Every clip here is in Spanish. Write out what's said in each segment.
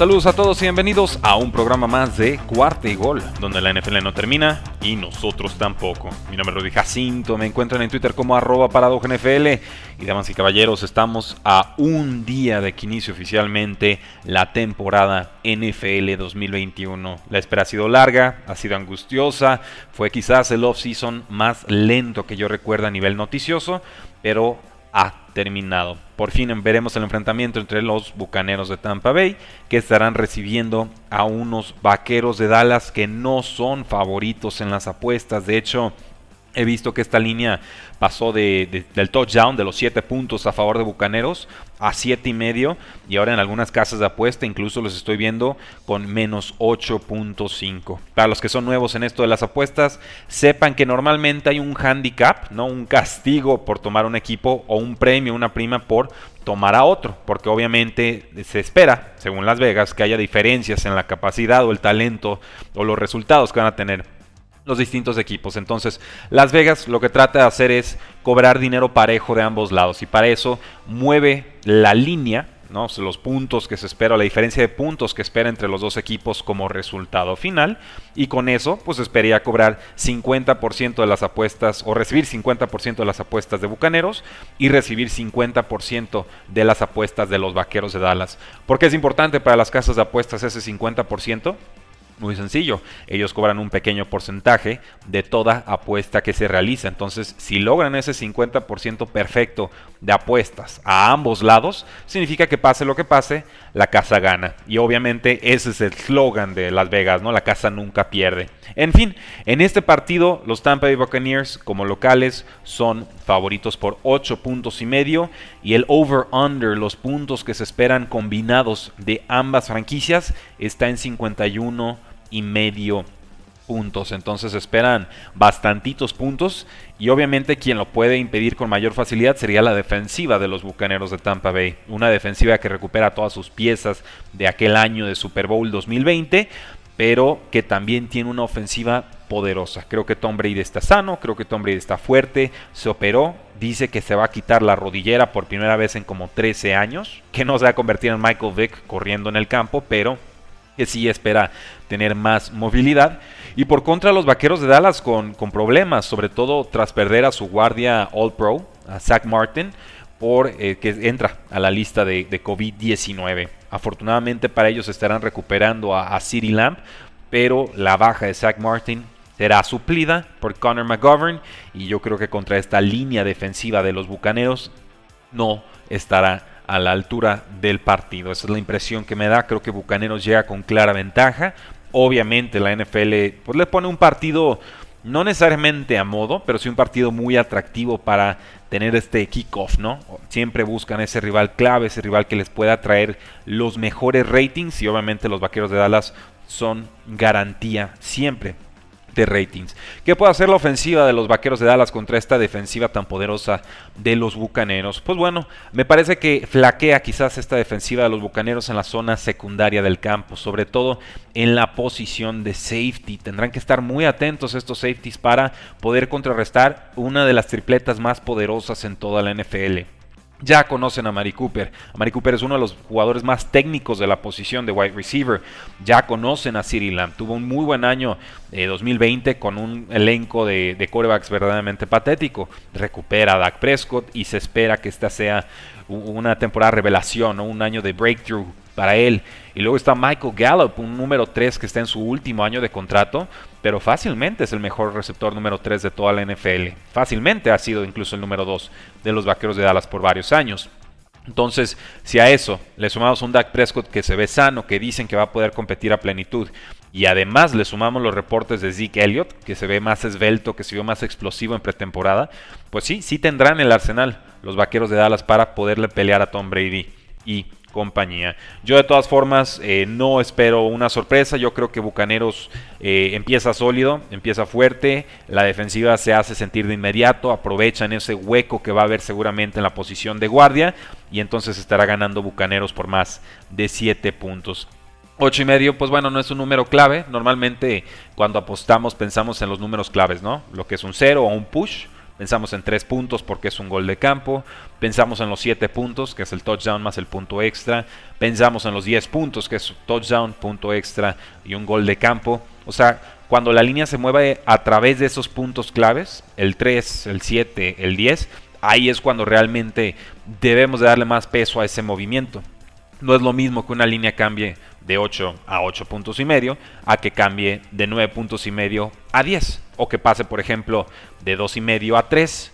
Saludos a todos y bienvenidos a un programa más de Cuarta y Gol, donde la NFL no termina y nosotros tampoco. Mi nombre es Rudy Jacinto, me encuentran en Twitter como arroba NFL y damas y caballeros, estamos a un día de que inicie oficialmente la temporada NFL 2021. La espera ha sido larga, ha sido angustiosa, fue quizás el off-season más lento que yo recuerdo a nivel noticioso, pero ha terminado. Por fin veremos el enfrentamiento entre los Bucaneros de Tampa Bay, que estarán recibiendo a unos Vaqueros de Dallas que no son favoritos en las apuestas. De hecho, He visto que esta línea pasó de, del touchdown de los 7 puntos a favor de Bucaneros a 7 y medio y ahora en algunas casas de apuesta incluso los estoy viendo con menos 8.5. Para los que son nuevos en esto de las apuestas, sepan que normalmente hay un handicap, no un castigo por tomar un equipo o un premio, una prima por tomar a otro, porque obviamente se espera, según Las Vegas, que haya diferencias en la capacidad o el talento o los resultados que van a tener los distintos equipos. Entonces, Las Vegas lo que trata de hacer es cobrar dinero parejo de ambos lados y para eso mueve la línea, ¿no? los puntos que se espera, la diferencia de puntos que espera entre los dos equipos como resultado final y con eso pues esperaría cobrar 50% de las apuestas o recibir 50% de las apuestas de Bucaneros y recibir 50% de las apuestas de los Vaqueros de Dallas. ¿Por qué es importante para las casas de apuestas ese 50%? Muy sencillo, ellos cobran un pequeño porcentaje de toda apuesta que se realiza. Entonces, si logran ese 50% perfecto de apuestas a ambos lados, significa que pase lo que pase, la casa gana. Y obviamente ese es el slogan de Las Vegas, ¿no? La casa nunca pierde. En fin, en este partido los Tampa Bay Buccaneers como locales son favoritos por 8 puntos y medio y el over-under, los puntos que se esperan combinados de ambas franquicias, está en 51 y medio puntos. Entonces esperan bastantitos puntos y obviamente quien lo puede impedir con mayor facilidad sería la defensiva de los Bucaneros de Tampa Bay. Una defensiva que recupera todas sus piezas de aquel año de Super Bowl 2020, pero que también tiene una ofensiva poderosa. Creo que Tom Brady está sano, creo que Tom Brady está fuerte, se operó, dice que se va a quitar la rodillera por primera vez en como 13 años, que no se va a convertir en Michael Vick corriendo en el campo, pero que sí espera tener más movilidad. Y por contra los Vaqueros de Dallas con, problemas, sobre todo tras perder a su guardia All Pro, a Zach Martin, por eh, que entra a la lista de, COVID-19. Afortunadamente para ellos estarán recuperando a, a City Lamp, pero la baja de Zach Martin será suplida por Connor McGovern y yo creo que contra esta línea defensiva de los Bucaneros no estará a la altura del partido. Esa es la impresión que me da. Creo que Bucaneros llega con clara ventaja. Obviamente la NFL pues, le pone un partido no necesariamente a modo, pero sí un partido muy atractivo para tener este kickoff, ¿no? Siempre buscan ese rival clave, ese rival que les pueda traer los mejores ratings y obviamente los Vaqueros de Dallas son garantía siempre ratings. ¿Qué puede hacer la ofensiva de los Vaqueros de Dallas contra esta defensiva tan poderosa de los Bucaneros? Pues bueno, me parece que flaquea quizás esta defensiva de los Bucaneros en la zona secundaria del campo, sobre todo en la posición de safety. Tendrán que estar muy atentos estos safeties para poder contrarrestar una de las tripletas más poderosas en toda la NFL ya conocen a Mari Cooper. Mari Cooper es uno de los jugadores más técnicos de la posición de wide receiver. Ya conocen a Siri Lamb. Tuvo un muy buen año 2020 eh, con un elenco de, de corebacks verdaderamente patético. Recupera a Dak Prescott y se espera que esta sea una temporada revelación, un año de breakthrough para él. Y luego está Michael Gallup, un número 3 que está en su último año de contrato, pero fácilmente es el mejor receptor número 3 de toda la NFL. Fácilmente ha sido incluso el número 2 de los Vaqueros de Dallas por varios años. Entonces, si a eso le sumamos un Dak Prescott que se ve sano, que dicen que va a poder competir a plenitud, y además le sumamos los reportes de Zeke Elliott, que se ve más esbelto, que se vio más explosivo en pretemporada, pues sí, sí tendrán el arsenal los vaqueros de Dallas para poderle pelear a Tom Brady y compañía. Yo de todas formas eh, no espero una sorpresa, yo creo que Bucaneros eh, empieza sólido, empieza fuerte, la defensiva se hace sentir de inmediato, aprovechan ese hueco que va a haber seguramente en la posición de guardia y entonces estará ganando Bucaneros por más de 7 puntos. 8 y medio, pues bueno, no es un número clave. Normalmente cuando apostamos pensamos en los números claves, ¿no? Lo que es un 0 o un push. Pensamos en 3 puntos porque es un gol de campo. Pensamos en los 7 puntos, que es el touchdown más el punto extra. Pensamos en los 10 puntos, que es touchdown, punto extra y un gol de campo. O sea, cuando la línea se mueve a través de esos puntos claves, el 3, el 7, el 10, ahí es cuando realmente debemos de darle más peso a ese movimiento. No es lo mismo que una línea cambie de 8 a 8 puntos y medio a que cambie de 9 puntos y medio a 10 o que pase por ejemplo de 2 y medio a 3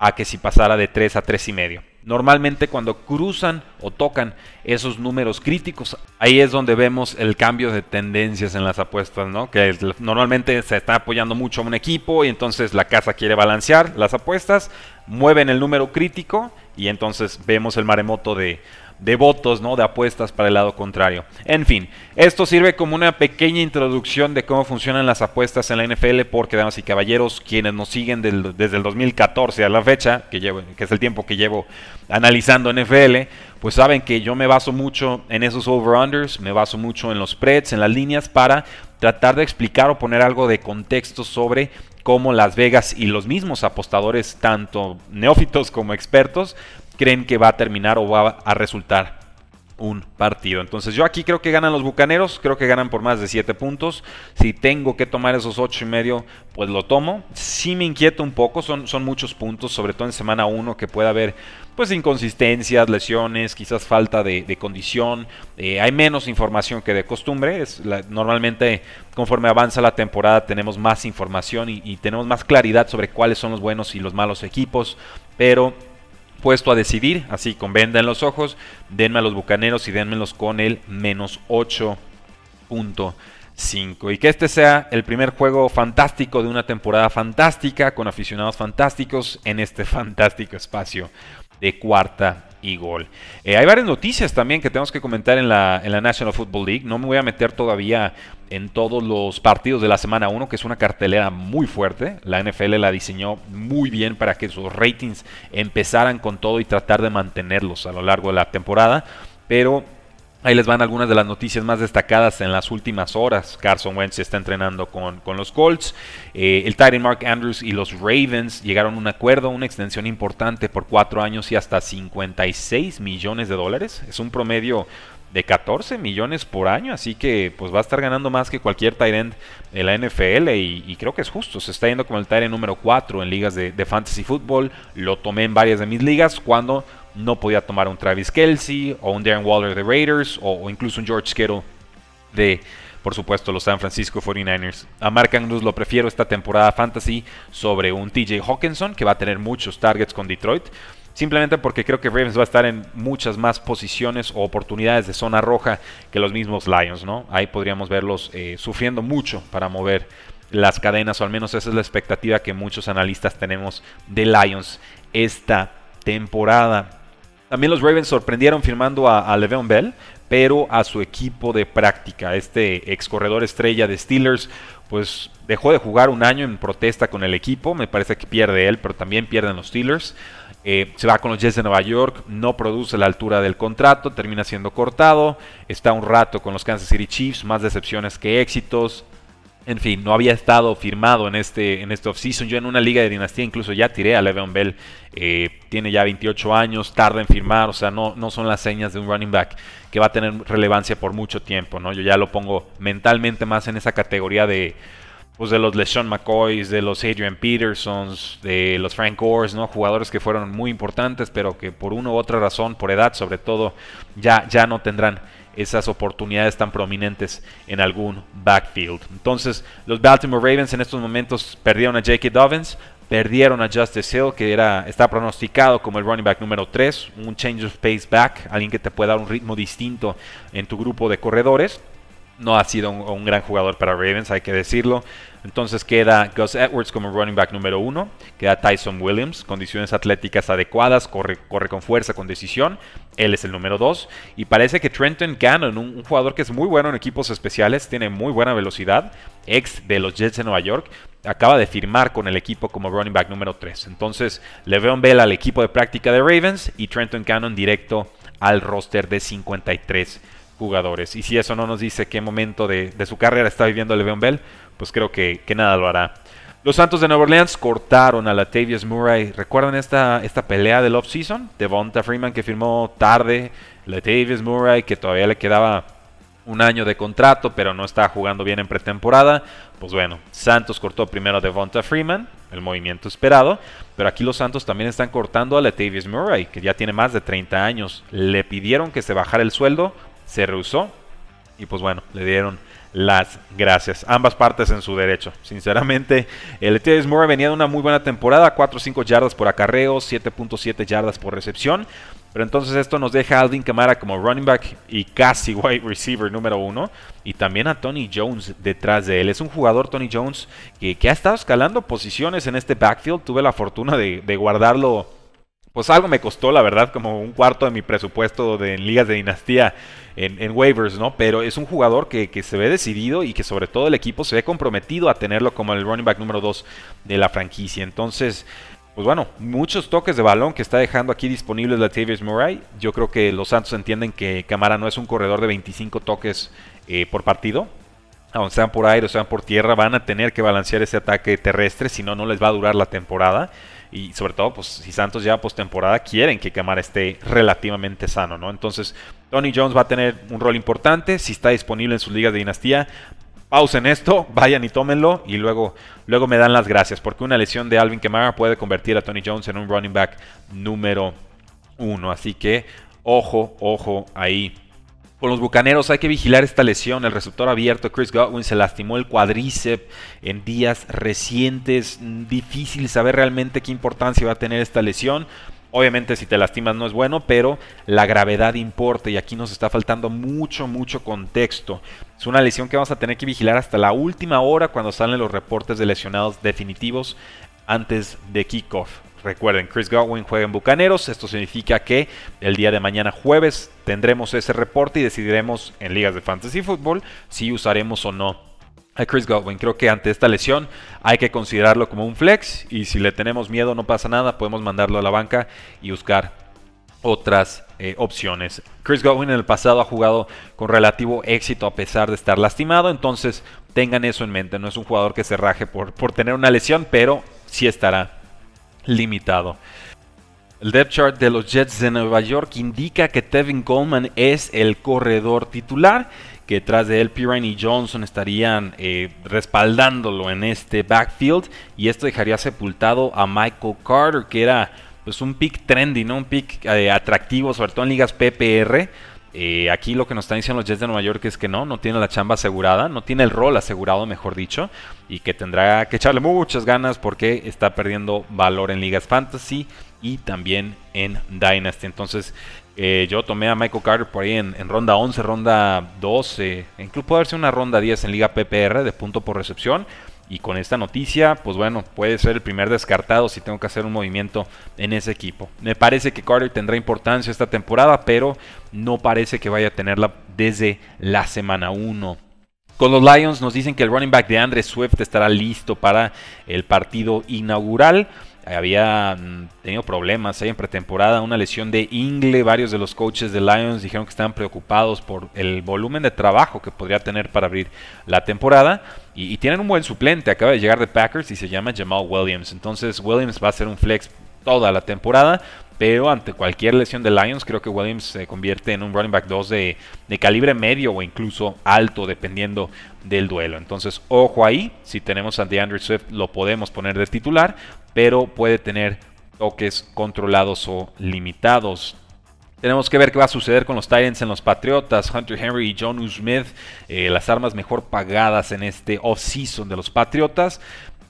a que si pasara de 3 a 3 y medio. Normalmente cuando cruzan o tocan esos números críticos, ahí es donde vemos el cambio de tendencias en las apuestas, ¿no? Que normalmente se está apoyando mucho a un equipo y entonces la casa quiere balancear las apuestas, mueven el número crítico y entonces vemos el maremoto de de votos, ¿no? De apuestas para el lado contrario. En fin, esto sirve como una pequeña introducción de cómo funcionan las apuestas en la NFL, porque damas y caballeros, quienes nos siguen desde el 2014 a la fecha, que, que es el tiempo que llevo analizando NFL, pues saben que yo me baso mucho en esos over-unders, me baso mucho en los spreads, en las líneas, para tratar de explicar o poner algo de contexto sobre cómo Las Vegas y los mismos apostadores, tanto neófitos como expertos, creen que va a terminar o va a resultar un partido. Entonces yo aquí creo que ganan los Bucaneros, creo que ganan por más de 7 puntos. Si tengo que tomar esos 8 y medio, pues lo tomo. Sí me inquieta un poco, son, son muchos puntos, sobre todo en semana 1 que puede haber pues inconsistencias, lesiones, quizás falta de, condición. Eh, hay menos información que de costumbre. Normalmente conforme avanza la temporada tenemos más información y tenemos más claridad sobre cuáles son los buenos y los malos equipos. Pero puesto a decidir, así con venda en los ojos, denme a los bucaneros y denmelos con el menos 8.5. Y que este sea el primer juego fantástico de una temporada fantástica, con aficionados fantásticos en este fantástico espacio de cuarta y gol. Eh, hay varias noticias también que tenemos que comentar en la, en la National Football League. No me voy a meter todavía en todos los partidos de la semana 1, que es una cartelera muy fuerte. La NFL la diseñó muy bien para que sus ratings empezaran con todo y tratar de mantenerlos a lo largo de la temporada. Pero Ahí les van algunas de las noticias más destacadas en las últimas horas. Carson Wentz está entrenando con, los Colts. Eh, el Titan Mark Andrews y los Ravens llegaron a un acuerdo, una extensión importante por cuatro años y hasta 56 millones de dólares. Es un promedio de 14 millones por año, así que pues va a estar ganando más que cualquier tight end de la NFL y, creo que es justo, se está yendo como el tight end número 4 en ligas de, de fantasy football, lo tomé en varias de mis ligas cuando no podía tomar un Travis Kelsey o un Darren Waller de Raiders o, incluso un George Kittle de, por supuesto, los San Francisco 49ers. A Mark Andrews lo prefiero esta temporada fantasy sobre un TJ Hawkinson que va a tener muchos targets con Detroit. Simplemente porque creo que Ravens va a estar en muchas más posiciones o oportunidades de zona roja que los mismos Lions, ¿no? Ahí podríamos verlos eh, sufriendo mucho para mover las cadenas, o al menos esa es la expectativa que muchos analistas tenemos de Lions esta temporada. También los Ravens sorprendieron firmando a, a Le'Veon Bell, pero a su equipo de práctica. Este ex corredor estrella de Steelers, pues dejó de jugar un año en protesta con el equipo. Me parece que pierde él, pero también pierden los Steelers. Eh, se va con los Jets de Nueva York, no produce la altura del contrato, termina siendo cortado. Está un rato con los Kansas City Chiefs, más decepciones que éxitos. En fin, no había estado firmado en este, en este offseason. Yo en una liga de dinastía incluso ya tiré a Le'Veon Bell. Eh, tiene ya 28 años, tarda en firmar. O sea, no, no son las señas de un running back que va a tener relevancia por mucho tiempo. ¿no? Yo ya lo pongo mentalmente más en esa categoría de, pues de los LeSean McCoys, de los Adrian Petersons, de los Frank Gores, ¿no? Jugadores que fueron muy importantes, pero que por una u otra razón, por edad sobre todo, ya, ya no tendrán esas oportunidades tan prominentes en algún backfield. Entonces, los Baltimore Ravens en estos momentos perdieron a J.K. Dobbins, perdieron a Justice Hill, que era, está pronosticado como el running back número 3, un change of pace back, alguien que te pueda dar un ritmo distinto en tu grupo de corredores. No ha sido un, gran jugador para Ravens, hay que decirlo. Entonces queda Gus Edwards como running back número uno, queda Tyson Williams, condiciones atléticas adecuadas, corre, corre con fuerza, con decisión. Él es el número dos. Y parece que Trenton Cannon, un, jugador que es muy bueno en equipos especiales, tiene muy buena velocidad, ex de los Jets de Nueva York, acaba de firmar con el equipo como running back número 3. Entonces, Le'Veon Bell al equipo de práctica de Ravens y Trenton Cannon directo al roster de 53 jugadores. Y si eso no nos dice qué momento de, su carrera está viviendo Le'Veon Bell, pues creo que, nada lo hará. Los Santos de Nueva Orleans cortaron a Latavius Murray. ¿Recuerdan esta, esta pelea del offseason? Devonta Freeman que firmó tarde. Latavius Murray que todavía le quedaba un año de contrato, pero no está jugando bien en pretemporada. Pues bueno, Santos cortó primero a Devonta Freeman, el movimiento esperado, pero aquí los Santos también están cortando a Latavius Murray, que ya tiene más de 30 años. Le pidieron que se bajara el sueldo, se rehusó y pues bueno, le dieron las gracias. Ambas partes en su derecho. Sinceramente, el T.S. Moore venía de una muy buena temporada, 4 o 5 yardas por acarreo, 7.7 yardas por recepción. Pero entonces esto nos deja a Alvin Kamara como running back y casi wide receiver número uno. Y también a Tony Jones detrás de él. Es un jugador, Tony Jones, que, ha estado escalando posiciones en este backfield. Tuve la fortuna de, de guardarlo pues algo me costó, la verdad, como un cuarto de mi presupuesto de, en ligas de dinastía en, waivers, ¿no? Pero es un jugador que, se ve decidido y que sobre todo el equipo se ve comprometido a tenerlo como el running back número 2 de la franquicia. Entonces, pues bueno, muchos toques de balón que está dejando aquí disponibles Latavius Murray. Yo creo que los Santos entienden que Camara no es un corredor de 25 toques eh, por partido. Aunque sean por aire o sean por tierra, van a tener que balancear ese ataque terrestre, si no, no les va a durar la temporada y sobre todo pues si Santos ya postemporada quieren que Camara esté relativamente sano, ¿no? Entonces Tony Jones va a tener un rol importante si está disponible en sus ligas de dinastía. Pausen esto, vayan y tómenlo y luego, luego me dan las gracias porque una lesión de Alvin Kamara puede convertir a Tony Jones en un running back número uno. Así que ojo, ojo ahí. Con los Bucaneros hay que vigilar esta lesión. El receptor abierto Chris Godwin se lastimó el cuádriceps en días recientes. Difícil saber realmente qué importancia va a tener esta lesión. Obviamente si te lastimas no es bueno, pero la gravedad importa y aquí nos está faltando mucho, mucho contexto. Es una lesión que vamos a tener que vigilar hasta la última hora cuando salen los reportes de lesionados definitivos antes de kickoff. Recuerden, Chris Godwin juega en Bucaneros. Esto significa que el día de mañana jueves tendremos ese reporte y decidiremos en ligas de fantasy fútbol si usaremos o no a Chris Godwin. Creo que ante esta lesión hay que considerarlo como un flex y si le tenemos miedo no pasa nada, podemos mandarlo a la banca y buscar otras eh, opciones. Chris Godwin en el pasado ha jugado con relativo éxito a pesar de estar lastimado, entonces tengan eso en mente. No es un jugador que se raje por, por tener una lesión, pero sí estará limitado. El depth chart de los Jets de Nueva York indica que Tevin Coleman es el corredor titular, que tras de él Pirine y Johnson estarían eh, respaldándolo en este backfield y esto dejaría sepultado a Michael Carter, que era pues un pick trendy, ¿no? un pick eh, atractivo, sobre todo en ligas PPR. Eh, aquí lo que nos están diciendo los Jets de Nueva York es que no, no tiene la chamba asegurada, no tiene el rol asegurado, mejor dicho, y que tendrá que echarle muchas ganas porque está perdiendo valor en ligas fantasy y también en Dynasty. Entonces, eh, yo tomé a Michael Carter por ahí en, ronda 11, ronda 12, incluso puede haberse una ronda 10 en liga PPR de punto por recepción. Y con esta noticia, pues bueno, puede ser el primer descartado si tengo que hacer un movimiento en ese equipo. Me parece que Carter tendrá importancia esta temporada, pero no parece que vaya a tenerla desde la semana 1. Con los Lions nos dicen que el running back de Andre Swift estará listo para el partido inaugural había mm, tenido problemas ahí en pretemporada, una lesión de ingle. Varios de los coaches de Lions dijeron que estaban preocupados por el volumen de trabajo que podría tener para abrir la temporada. Y, tienen un buen suplente, acaba de llegar de Packers y se llama Jamal Williams. Entonces Williams va a ser un flex toda la temporada. Pero ante cualquier lesión de Lions, creo que Williams se convierte en un running back 2 de, de, calibre medio o incluso alto, dependiendo del duelo. Entonces, ojo ahí, si tenemos a DeAndre Swift, lo podemos poner de titular pero puede tener toques controlados o limitados. Tenemos que ver qué va a suceder con los Titans en los Patriotas. Hunter Henry y John Smith, eh, las armas mejor pagadas en este off-season de los Patriotas.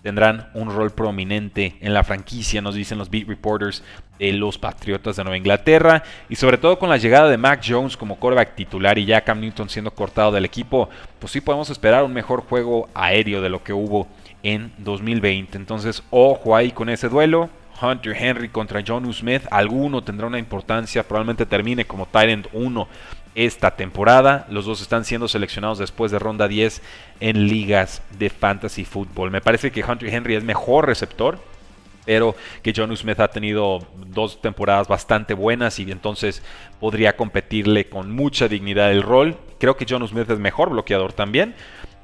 Tendrán un rol prominente en la franquicia, nos dicen los beat reporters de los Patriotas de Nueva Inglaterra. Y sobre todo con la llegada de Mac Jones como quarterback titular y ya Cam Newton siendo cortado del equipo, pues sí podemos esperar un mejor juego aéreo de lo que hubo en 2020. Entonces, ojo ahí con ese duelo. Hunter Henry contra John Smith. Alguno tendrá una importancia. Probablemente termine como Tyrant 1 esta temporada. Los dos están siendo seleccionados después de ronda 10 en ligas de fantasy fútbol. Me parece que Hunter Henry es mejor receptor. Pero que John Smith ha tenido dos temporadas bastante buenas y entonces podría competirle con mucha dignidad el rol. Creo que John Smith es mejor bloqueador también.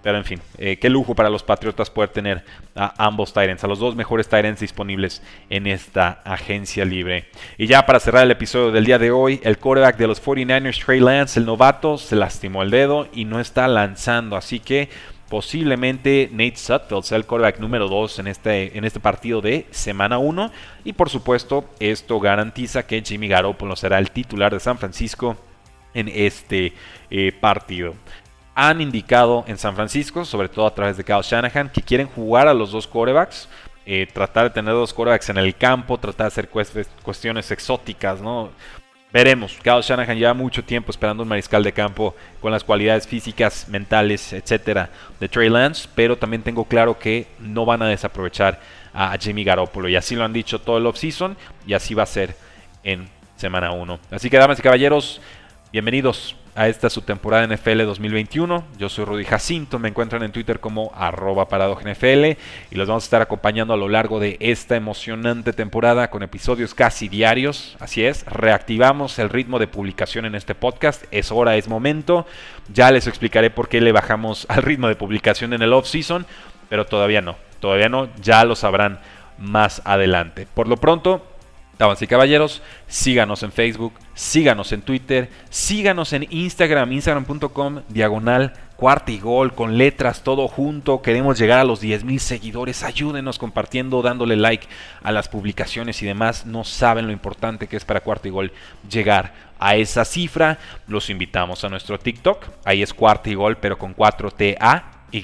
Pero en fin, eh, qué lujo para los Patriotas poder tener a ambos Tyrants, a los dos mejores Tyrants disponibles en esta agencia libre. Y ya para cerrar el episodio del día de hoy, el quarterback de los 49ers, Trey Lance, el novato, se lastimó el dedo y no está lanzando. Así que posiblemente Nate Sutfield sea el quarterback número 2 en este, en este partido de semana 1. Y por supuesto, esto garantiza que Jimmy Garoppolo será el titular de San Francisco en este eh, partido han indicado en San Francisco, sobre todo a través de Kyle Shanahan, que quieren jugar a los dos corebacks. Eh, tratar de tener dos corebacks en el campo, tratar de hacer cuestiones exóticas, ¿no? Veremos. Kyle Shanahan lleva mucho tiempo esperando un mariscal de campo con las cualidades físicas, mentales, etcétera, de Trey Lance, pero también tengo claro que no van a desaprovechar a Jimmy Garoppolo. Y así lo han dicho todo el offseason y así va a ser en semana 1. Así que, damas y caballeros, bienvenidos a esta su temporada NFL 2021. Yo soy Rudy Jacinto, me encuentran en Twitter como arroba NFL y los vamos a estar acompañando a lo largo de esta emocionante temporada con episodios casi diarios. Así es, reactivamos el ritmo de publicación en este podcast. Es hora, es momento. Ya les explicaré por qué le bajamos al ritmo de publicación en el off-season, pero todavía no, todavía no, ya lo sabrán más adelante. Por lo pronto, Damas y caballeros, síganos en Facebook, síganos en Twitter, síganos en Instagram, instagram.com, diagonal, cuarta y gol, con letras, todo junto. Queremos llegar a los 10 mil seguidores. Ayúdenos compartiendo, dándole like a las publicaciones y demás. No saben lo importante que es para cuarta y gol llegar a esa cifra. Los invitamos a nuestro TikTok. Ahí es cuarta y gol, pero con 4T-A, Y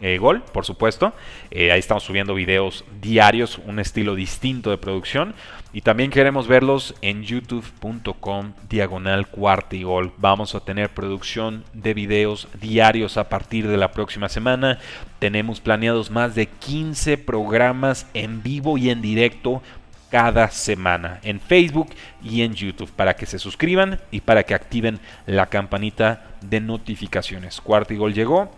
eh, gol, por supuesto. Eh, ahí estamos subiendo videos diarios, un estilo distinto de producción. Y también queremos verlos en youtube.com diagonal gol. Vamos a tener producción de videos diarios a partir de la próxima semana. Tenemos planeados más de 15 programas en vivo y en directo cada semana en Facebook y en YouTube para que se suscriban y para que activen la campanita de notificaciones. Cuarto y gol llegó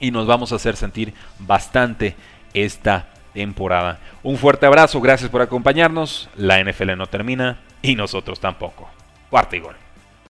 y nos vamos a hacer sentir bastante esta temporada. Un fuerte abrazo, gracias por acompañarnos. La NFL no termina y nosotros tampoco. Cuarto y gol.